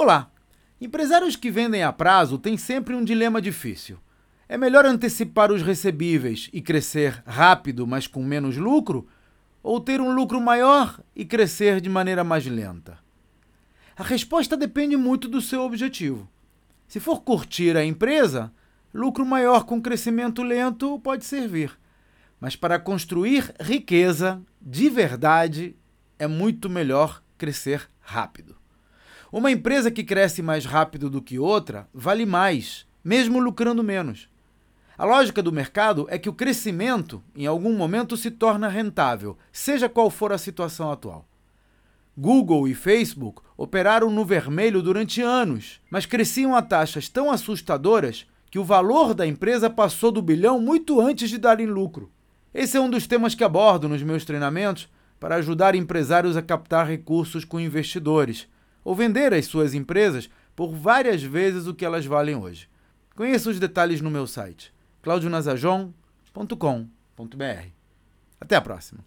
Olá! Empresários que vendem a prazo têm sempre um dilema difícil. É melhor antecipar os recebíveis e crescer rápido, mas com menos lucro? Ou ter um lucro maior e crescer de maneira mais lenta? A resposta depende muito do seu objetivo. Se for curtir a empresa, lucro maior com crescimento lento pode servir. Mas para construir riqueza de verdade, é muito melhor crescer rápido. Uma empresa que cresce mais rápido do que outra vale mais, mesmo lucrando menos. A lógica do mercado é que o crescimento, em algum momento, se torna rentável, seja qual for a situação atual. Google e Facebook operaram no vermelho durante anos, mas cresciam a taxas tão assustadoras que o valor da empresa passou do bilhão muito antes de darem lucro. Esse é um dos temas que abordo nos meus treinamentos para ajudar empresários a captar recursos com investidores ou vender as suas empresas por várias vezes o que elas valem hoje. Conheça os detalhes no meu site claudionazajon.com.br. Até a próxima!